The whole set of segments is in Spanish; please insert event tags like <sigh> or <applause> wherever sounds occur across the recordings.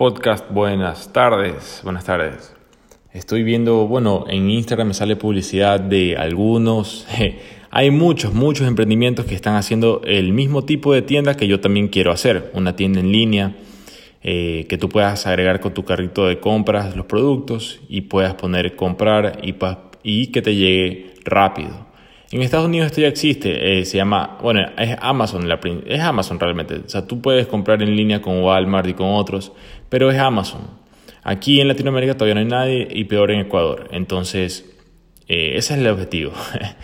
Podcast, buenas tardes, buenas tardes. Estoy viendo, bueno, en Instagram me sale publicidad de algunos. <laughs> Hay muchos, muchos emprendimientos que están haciendo el mismo tipo de tienda que yo también quiero hacer. Una tienda en línea eh, que tú puedas agregar con tu carrito de compras los productos y puedas poner comprar y, y que te llegue rápido. En Estados Unidos esto ya existe, eh, se llama, bueno, es Amazon, la, es Amazon realmente. O sea, tú puedes comprar en línea con Walmart y con otros, pero es Amazon. Aquí en Latinoamérica todavía no hay nadie y peor en Ecuador. Entonces, eh, ese es el objetivo.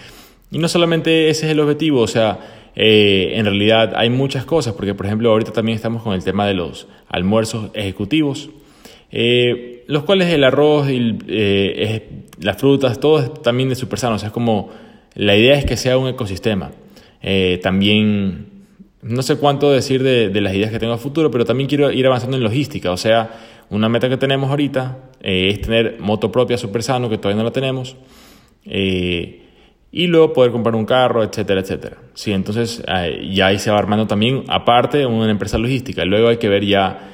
<laughs> y no solamente ese es el objetivo, o sea, eh, en realidad hay muchas cosas, porque por ejemplo ahorita también estamos con el tema de los almuerzos ejecutivos, los cuales el arroz y las frutas, todo es también de super sano, o sea, es como la idea es que sea un ecosistema. Eh, también, no sé cuánto decir de, las ideas que tengo a futuro, pero también quiero ir avanzando en logística. O sea, una meta que tenemos ahorita eh, es tener moto propia super sano, que todavía no la tenemos. Eh, y luego poder comprar un carro, etcétera, etcétera. Sí, entonces ya ahí se va armando también, aparte, una empresa logística. Luego hay que ver ya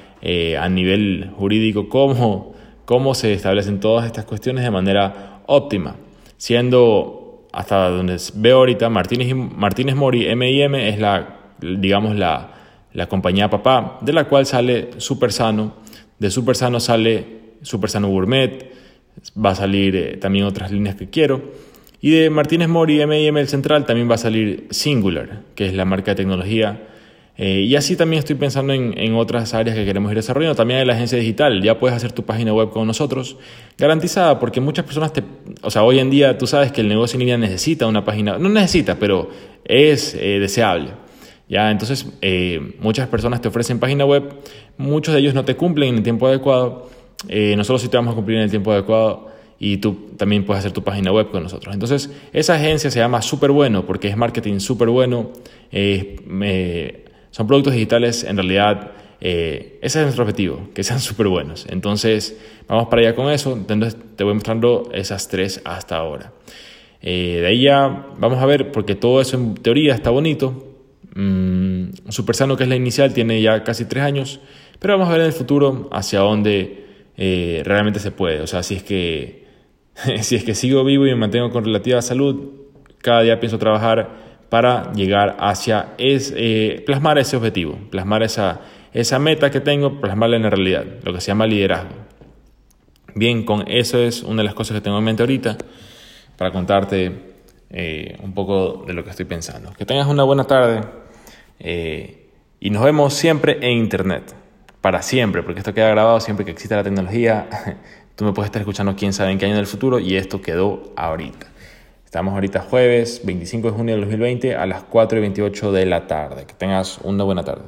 a nivel jurídico cómo, cómo se establecen todas estas cuestiones de manera óptima, siendo hasta donde veo ahorita, Martínez, Martínez Mori, M&M, es la, digamos, la, la compañía papá, de la cual sale Super Sano. De Super Sano sale Super Sano Gourmet, va a salir eh, también otras líneas que quiero. Y de Martínez Mori, M&M, el central, también va a salir Singular, que es la marca de tecnología eh, y así también estoy pensando en, otras áreas que queremos ir desarrollando. También en la agencia digital, ya puedes hacer tu página web con nosotros, garantizada, porque muchas personas te... O sea, hoy en día tú sabes que el negocio en línea necesita una página, no necesita, pero es eh, deseable. ¿ya? Entonces, eh, muchas personas te ofrecen página web, muchos de ellos no te cumplen en el tiempo adecuado, nosotros sí te vamos a cumplir en el tiempo adecuado y tú también puedes hacer tu página web con nosotros. Entonces, esa agencia se llama Súper Bueno porque es marketing súper bueno. Son productos digitales, en realidad, eh, ese es nuestro objetivo, <laughs> que sean súper buenos. Entonces, vamos para allá con eso. Entonces, te voy mostrando esas tres hasta ahora. Eh, de ahí ya vamos a ver, porque todo eso en teoría está bonito. Mm, Super Sano, que es la inicial, tiene ya casi tres años, pero vamos a ver en el futuro hacia dónde eh, realmente se puede. O sea, si es que <laughs> si es que sigo vivo y me mantengo con relativa salud, cada día pienso trabajar para llegar hacia es, eh, plasmar ese objetivo, plasmar esa, esa meta que tengo, plasmarla en la realidad, lo que se llama liderazgo. Bien, con eso es una de las cosas que tengo en mente ahorita para contarte eh, un poco de lo que estoy pensando. Que tengas una buena tarde eh, y nos vemos siempre en Internet, para siempre, porque esto queda grabado siempre que exista la tecnología. <laughs> Tú me puedes estar escuchando quién sabe en qué año del futuro y esto quedó ahorita. Estamos ahorita jueves 25 de junio del 2020 a las 4 y 28 de la tarde. Que tengas una buena tarde.